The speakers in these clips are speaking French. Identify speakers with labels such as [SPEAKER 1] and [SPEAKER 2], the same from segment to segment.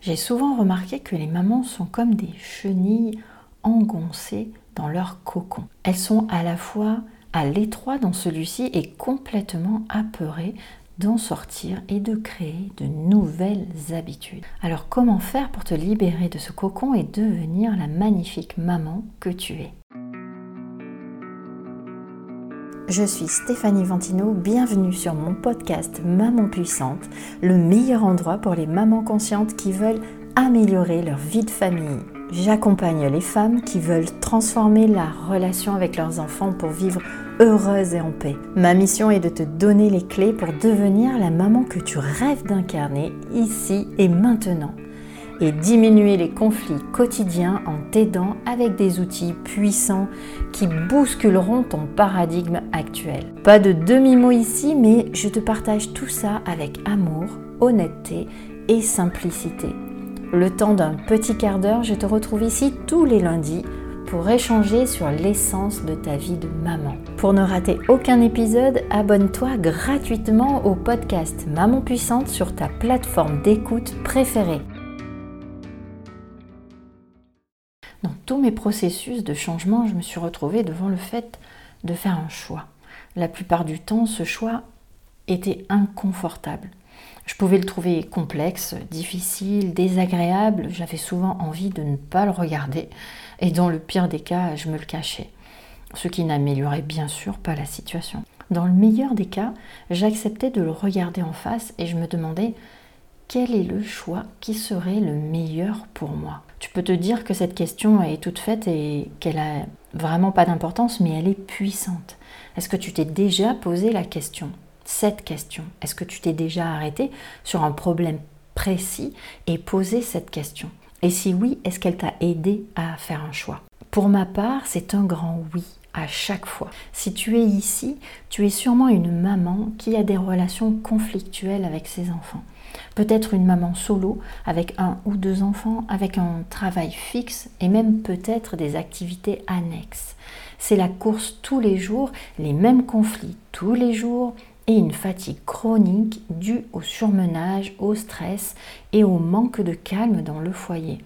[SPEAKER 1] J'ai souvent remarqué que les mamans sont comme des chenilles engoncées dans leur cocon. Elles sont à la fois à l'étroit dans celui-ci et complètement apeurées d'en sortir et de créer de nouvelles habitudes. Alors comment faire pour te libérer de ce cocon et devenir la magnifique maman que tu es? Je suis Stéphanie Ventino, bienvenue sur mon podcast Maman Puissante, le meilleur endroit pour les mamans conscientes qui veulent améliorer leur vie de famille. J'accompagne les femmes qui veulent transformer la relation avec leurs enfants pour vivre heureuses et en paix. Ma mission est de te donner les clés pour devenir la maman que tu rêves d'incarner ici et maintenant et diminuer les conflits quotidiens en t'aidant avec des outils puissants qui bousculeront ton paradigme actuel. Pas de demi-mot ici, mais je te partage tout ça avec amour, honnêteté et simplicité. Le temps d'un petit quart d'heure, je te retrouve ici tous les lundis pour échanger sur l'essence de ta vie de maman. Pour ne rater aucun épisode, abonne-toi gratuitement au podcast Maman Puissante sur ta plateforme d'écoute préférée. Mes processus de changement, je me suis retrouvée devant le fait de faire un choix. La plupart du temps, ce choix était inconfortable. Je pouvais le trouver complexe, difficile, désagréable, j'avais souvent envie de ne pas le regarder et dans le pire des cas, je me le cachais, ce qui n'améliorait bien sûr pas la situation. Dans le meilleur des cas, j'acceptais de le regarder en face et je me demandais quel est le choix qui serait le meilleur pour moi? Tu peux te dire que cette question est toute faite et qu'elle a vraiment pas d'importance, mais elle est puissante. Est-ce que tu t'es déjà posé la question Cette question? Est-ce que tu t'es déjà arrêté sur un problème précis et posé cette question? Et si oui, est-ce qu'elle t'a aidé à faire un choix? Pour ma part, c'est un grand oui à chaque fois. Si tu es ici, tu es sûrement une maman qui a des relations conflictuelles avec ses enfants. Peut-être une maman solo avec un ou deux enfants, avec un travail fixe et même peut-être des activités annexes. C'est la course tous les jours, les mêmes conflits tous les jours et une fatigue chronique due au surmenage, au stress et au manque de calme dans le foyer.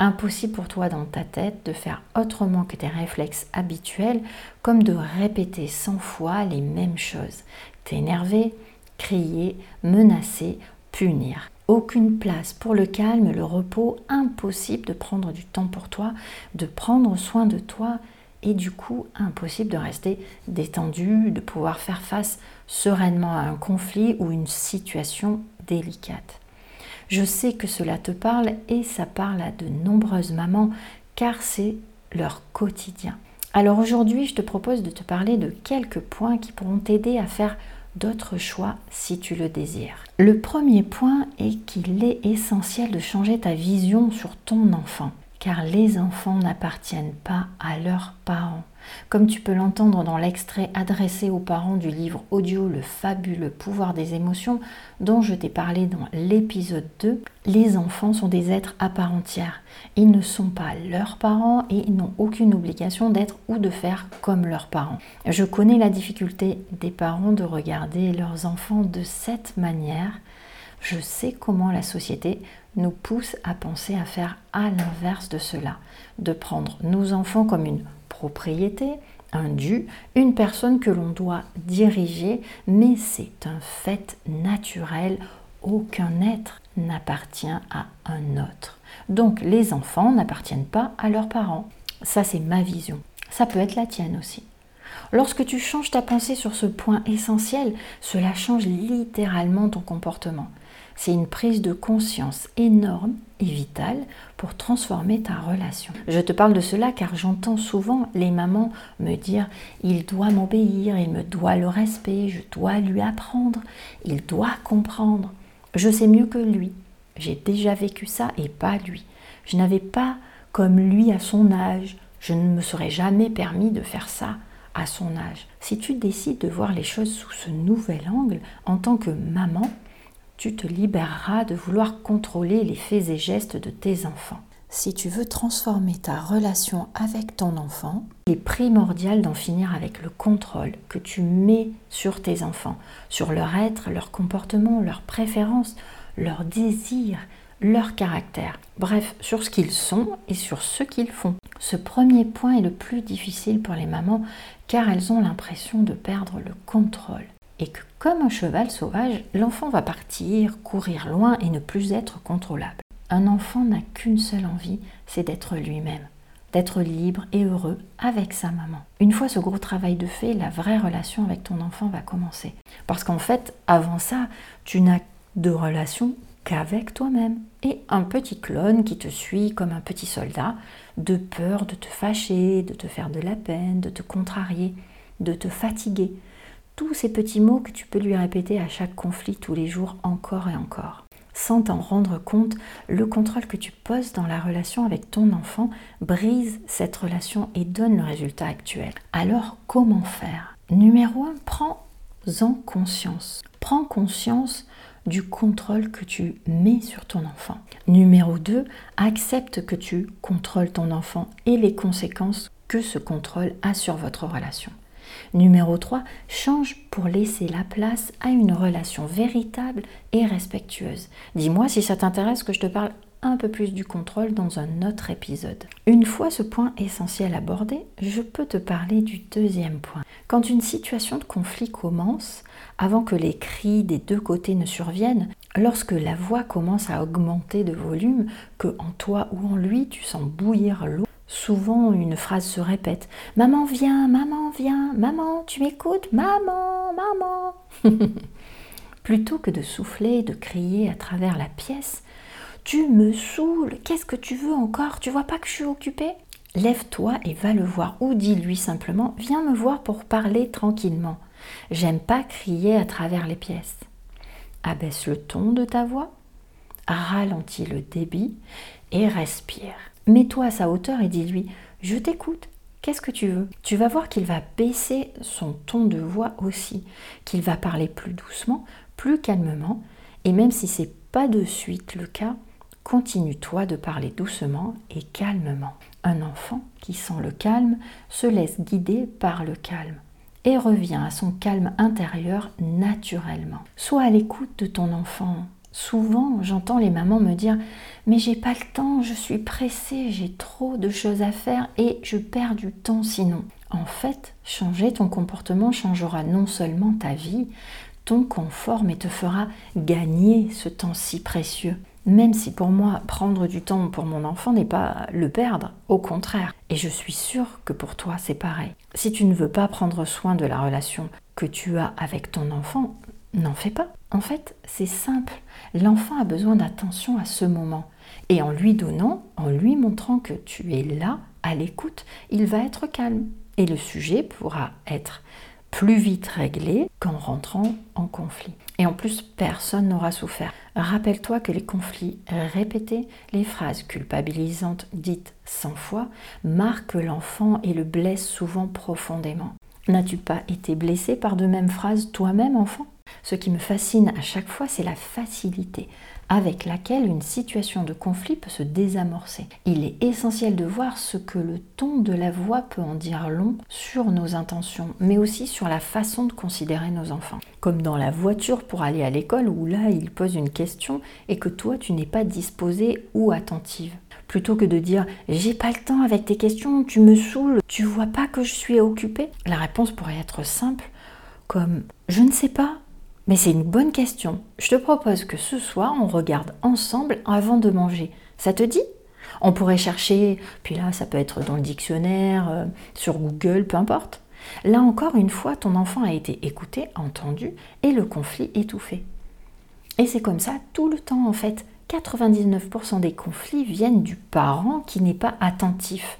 [SPEAKER 1] Impossible pour toi dans ta tête de faire autrement que tes réflexes habituels, comme de répéter cent fois les mêmes choses. T'énerver, crier, menacer punir. Aucune place pour le calme, le repos, impossible de prendre du temps pour toi, de prendre soin de toi et du coup impossible de rester détendu, de pouvoir faire face sereinement à un conflit ou une situation délicate. Je sais que cela te parle et ça parle à de nombreuses mamans car c'est leur quotidien. Alors aujourd'hui, je te propose de te parler de quelques points qui pourront t'aider à faire d'autres choix si tu le désires. Le premier point est qu'il est essentiel de changer ta vision sur ton enfant, car les enfants n'appartiennent pas à leurs parents. Comme tu peux l'entendre dans l'extrait adressé aux parents du livre audio Le fabuleux pouvoir des émotions dont je t'ai parlé dans l'épisode 2, les enfants sont des êtres à part entière. Ils ne sont pas leurs parents et ils n'ont aucune obligation d'être ou de faire comme leurs parents. Je connais la difficulté des parents de regarder leurs enfants de cette manière. Je sais comment la société nous pousse à penser à faire à l'inverse de cela, de prendre nos enfants comme une propriété, un dû, une personne que l'on doit diriger, mais c'est un fait naturel. Aucun être n'appartient à un autre. Donc les enfants n'appartiennent pas à leurs parents. Ça, c'est ma vision. Ça peut être la tienne aussi. Lorsque tu changes ta pensée sur ce point essentiel, cela change littéralement ton comportement. C'est une prise de conscience énorme et vitale pour transformer ta relation. Je te parle de cela car j'entends souvent les mamans me dire il doit m'obéir, il me doit le respect, je dois lui apprendre, il doit comprendre. Je sais mieux que lui. J'ai déjà vécu ça et pas lui. Je n'avais pas comme lui à son âge. Je ne me serais jamais permis de faire ça à son âge. Si tu décides de voir les choses sous ce nouvel angle en tant que maman, tu te libéreras de vouloir contrôler les faits et gestes de tes enfants. Si tu veux transformer ta relation avec ton enfant, il est primordial d'en finir avec le contrôle que tu mets sur tes enfants, sur leur être, leur comportement, leurs préférences, leurs désirs, leur caractère, bref, sur ce qu'ils sont et sur ce qu'ils font. Ce premier point est le plus difficile pour les mamans car elles ont l'impression de perdre le contrôle et que comme un cheval sauvage, l'enfant va partir, courir loin et ne plus être contrôlable. Un enfant n'a qu'une seule envie, c'est d'être lui-même, d'être libre et heureux avec sa maman. Une fois ce gros travail de fait, la vraie relation avec ton enfant va commencer. Parce qu'en fait, avant ça, tu n'as de relation qu'avec toi-même. Et un petit clone qui te suit comme un petit soldat, de peur de te fâcher, de te faire de la peine, de te contrarier, de te fatiguer. Tous ces petits mots que tu peux lui répéter à chaque conflit tous les jours encore et encore. Sans t'en rendre compte, le contrôle que tu poses dans la relation avec ton enfant brise cette relation et donne le résultat actuel. Alors comment faire? Numéro 1, prends-en conscience. Prends conscience du contrôle que tu mets sur ton enfant. Numéro 2, accepte que tu contrôles ton enfant et les conséquences que ce contrôle a sur votre relation. Numéro 3, change pour laisser la place à une relation véritable et respectueuse. Dis-moi si ça t'intéresse que je te parle un peu plus du contrôle dans un autre épisode. Une fois ce point essentiel abordé, je peux te parler du deuxième point. Quand une situation de conflit commence, avant que les cris des deux côtés ne surviennent, lorsque la voix commence à augmenter de volume, que en toi ou en lui tu sens bouillir l'eau, souvent une phrase se répète Maman viens, maman viens, maman tu m'écoutes, maman, maman. Plutôt que de souffler, de crier à travers la pièce, tu me saoules, qu'est-ce que tu veux encore? Tu vois pas que je suis occupée? Lève-toi et va le voir ou dis-lui simplement Viens me voir pour parler tranquillement. J'aime pas crier à travers les pièces. Abaisse le ton de ta voix, ralentis le débit et respire. Mets-toi à sa hauteur et dis-lui Je t'écoute. Qu'est-ce que tu veux? Tu vas voir qu'il va baisser son ton de voix aussi, qu'il va parler plus doucement, plus calmement, et même si c'est pas de suite le cas, continue-toi de parler doucement et calmement. Un enfant qui sent le calme se laisse guider par le calme et revient à son calme intérieur naturellement. Sois à l'écoute de ton enfant. Souvent, j'entends les mamans me dire Mais j'ai pas le temps, je suis pressée, j'ai trop de choses à faire et je perds du temps sinon. En fait, changer ton comportement changera non seulement ta vie, ton confort, mais te fera gagner ce temps si précieux. Même si pour moi, prendre du temps pour mon enfant n'est pas le perdre, au contraire. Et je suis sûre que pour toi, c'est pareil. Si tu ne veux pas prendre soin de la relation que tu as avec ton enfant, n'en fais pas. En fait, c'est simple. L'enfant a besoin d'attention à ce moment. Et en lui donnant, en lui montrant que tu es là, à l'écoute, il va être calme. Et le sujet pourra être plus vite réglé qu'en rentrant en conflit. Et en plus, personne n'aura souffert. Rappelle-toi que les conflits répétés, les phrases culpabilisantes dites 100 fois, marquent l'enfant et le blessent souvent profondément. N'as-tu pas été blessé par de mêmes phrases toi-même, enfant? Ce qui me fascine à chaque fois, c'est la facilité avec laquelle une situation de conflit peut se désamorcer. Il est essentiel de voir ce que le ton de la voix peut en dire long sur nos intentions, mais aussi sur la façon de considérer nos enfants. Comme dans la voiture pour aller à l'école où là il pose une question et que toi tu n'es pas disposée ou attentive. Plutôt que de dire j'ai pas le temps avec tes questions, tu me saoules, tu vois pas que je suis occupée, la réponse pourrait être simple comme je ne sais pas, mais c'est une bonne question. Je te propose que ce soir, on regarde ensemble avant de manger. Ça te dit? On pourrait chercher, puis là, ça peut être dans le dictionnaire, euh, sur Google, peu importe. Là encore, une fois, ton enfant a été écouté, entendu, et le conflit étouffé. Et c'est comme ça tout le temps, en fait. 99% des conflits viennent du parent qui n'est pas attentif,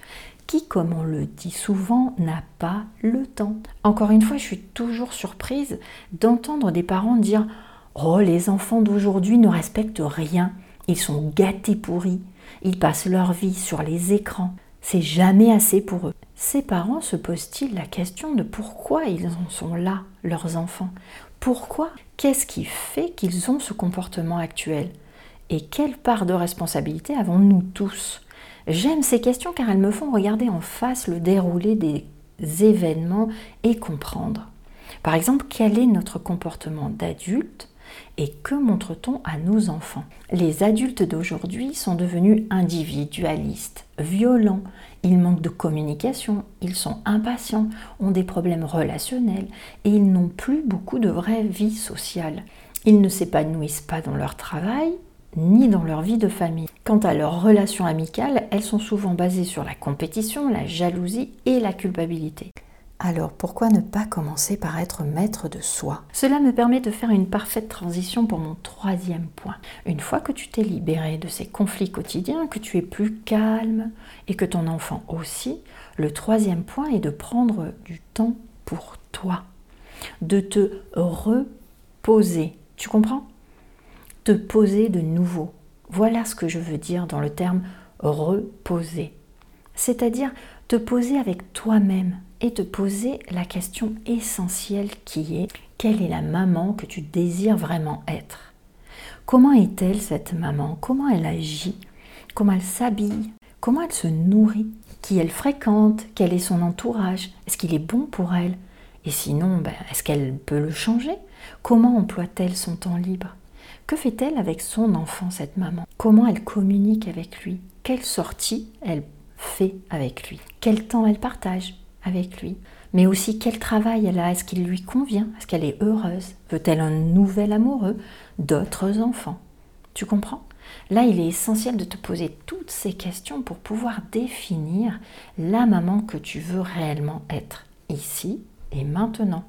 [SPEAKER 1] qui, comme on le dit souvent, n'a pas le temps. Encore une fois, je suis toujours surprise d'entendre des parents dire Oh, les enfants d'aujourd'hui ne respectent rien, ils sont gâtés pourris, ils passent leur vie sur les écrans, c'est jamais assez pour eux. Ces parents se posent-ils la question de pourquoi ils en sont là, leurs enfants? Pourquoi? Qu'est-ce qui fait qu'ils ont ce comportement actuel? Et quelle part de responsabilité avons-nous tous? J'aime ces questions car elles me font regarder en face le déroulé des événements et comprendre. Par exemple, quel est notre comportement d'adulte Et que montre-t-on à nos enfants? Les adultes d'aujourd'hui sont devenus individualistes, violents, ils manquent de communication, ils sont impatients, ont des problèmes relationnels et ils n'ont plus beaucoup de vraie vie sociale. Ils ne s'épanouissent pas dans leur travail ni dans leur vie de famille. Quant à leurs relations amicales, elles sont souvent basées sur la compétition, la jalousie et la culpabilité. Alors pourquoi ne pas commencer par être maître de soi? Cela me permet de faire une parfaite transition pour mon troisième point. Une fois que tu t'es libéré de ces conflits quotidiens, que tu es plus calme et que ton enfant aussi, le troisième point est de prendre du temps pour toi, de te reposer. Tu comprends? Te poser de nouveau. Voilà ce que je veux dire dans le terme reposer. C'est-à-dire te poser avec toi-même et te poser la question essentielle qui est quelle est la maman que tu désires vraiment être? Comment est-elle cette maman? Comment elle agit? Comment elle s'habille? Comment elle se nourrit? Qui elle fréquente? Quel est son entourage? Est-ce qu'il est bon pour elle? Et sinon, ben, est-ce qu'elle peut le changer? Comment emploie-t-elle son temps libre? Que fait-elle avec son enfant, cette maman? Comment elle communique avec lui? Quelle sortie elle fait avec lui? Quel temps elle partage avec lui? Mais aussi quel travail elle a? Est-ce qu'il lui convient? Est-ce qu'elle est heureuse? Veut-elle un nouvel amoureux? D'autres enfants? Tu comprends? Là, il est essentiel de te poser toutes ces questions pour pouvoir définir la maman que tu veux réellement être, ici et maintenant.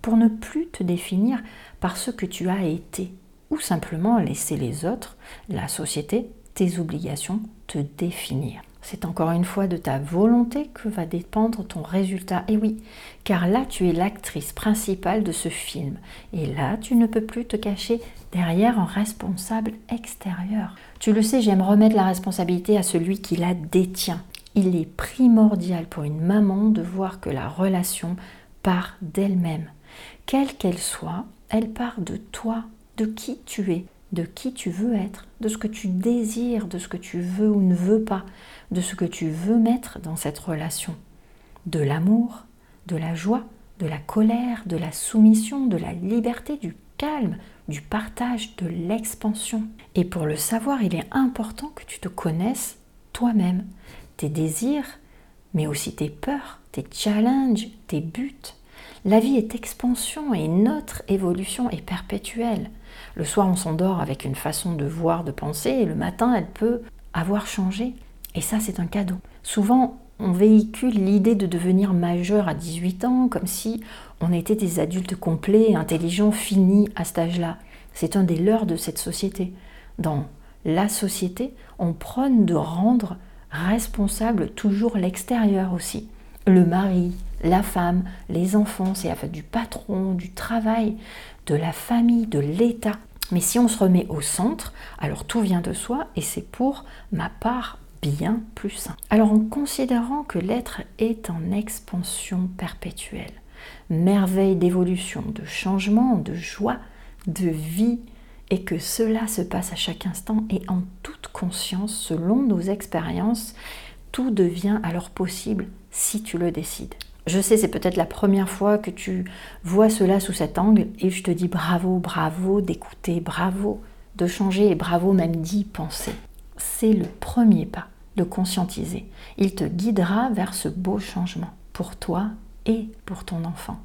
[SPEAKER 1] Pour ne plus te définir par ce que tu as été, simplement laisser les autres, la société, tes obligations te définir. C'est encore une fois de ta volonté que va dépendre ton résultat. Et oui, car là tu es l'actrice principale de ce film. Et là tu ne peux plus te cacher derrière un responsable extérieur. Tu le sais, j'aime remettre la responsabilité à celui qui la détient. Il est primordial pour une maman de voir que la relation part d'elle-même. Quelle qu'elle soit, elle part de toi, de qui tu es, de qui tu veux être, de ce que tu désires, de ce que tu veux ou ne veux pas, de ce que tu veux mettre dans cette relation. De l'amour, de la joie, de la colère, de la soumission, de la liberté, du calme, du partage, de l'expansion. Et pour le savoir, il est important que tu te connaisses toi-même, tes désirs, mais aussi tes peurs, tes challenges, tes buts. La vie est expansion et notre évolution est perpétuelle. Le soir, on s'endort avec une façon de voir, de penser, et le matin, elle peut avoir changé. Et ça, c'est un cadeau. Souvent, on véhicule l'idée de devenir majeur à 18 ans comme si on était des adultes complets, intelligents, finis à cet âge-là. C'est un des leurs de cette société. Dans la société, on prône de rendre responsable toujours l'extérieur aussi. Le mari, la femme, les enfants, c'est affaire du patron, du travail, de la famille, de l'État. Mais si on se remet au centre, alors tout vient de soi et c'est pour ma part bien plus sain. Alors en considérant que l'être est en expansion perpétuelle, merveille d'évolution, de changement, de joie, de vie, et que cela se passe à chaque instant et en toute conscience selon nos expériences, tout devient alors possible si tu le décides. Je sais, c'est peut-être la première fois que tu vois cela sous cet angle et je te dis bravo, bravo d'écouter, bravo de changer et bravo même d'y penser. C'est le premier pas de conscientiser. Il te guidera vers ce beau changement pour toi et pour ton enfant.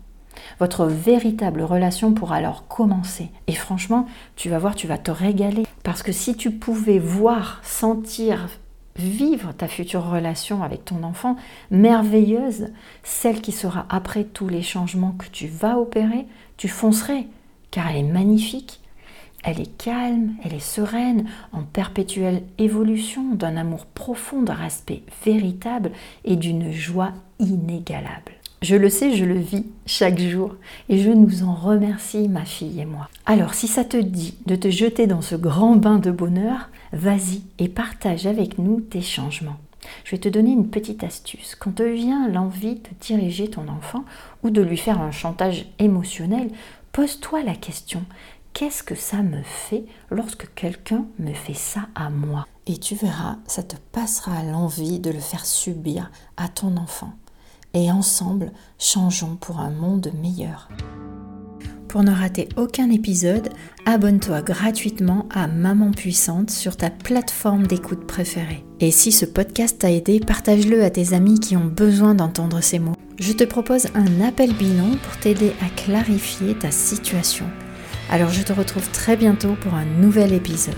[SPEAKER 1] Votre véritable relation pourra alors commencer. Et franchement, tu vas voir, tu vas te régaler. Parce que si tu pouvais voir, sentir, vivre ta future relation avec ton enfant merveilleuse, celle qui sera après tous les changements que tu vas opérer, tu foncerais, car elle est magnifique, elle est calme, elle est sereine, en perpétuelle évolution, d'un amour profond, d'un respect véritable et d'une joie inégalable. Je le sais, je le vis chaque jour et je nous en remercie, ma fille et moi. Alors, si ça te dit de te jeter dans ce grand bain de bonheur, vas-y et partage avec nous tes changements. Je vais te donner une petite astuce. Quand te vient l'envie de diriger ton enfant ou de lui faire un chantage émotionnel, pose-toi la question qu'est-ce que ça me fait lorsque quelqu'un me fait ça à moi? Et tu verras, ça te passera l'envie de le faire subir à ton enfant et ensemble, changeons pour un monde meilleur. Pour ne rater aucun épisode, abonne-toi gratuitement à Maman Puissante sur ta plateforme d'écoute préférée. Et si ce podcast t'a aidé, partage-le à tes amis qui ont besoin d'entendre ces mots. Je te propose un appel bilan pour t'aider à clarifier ta situation. Alors je te retrouve très bientôt pour un nouvel épisode.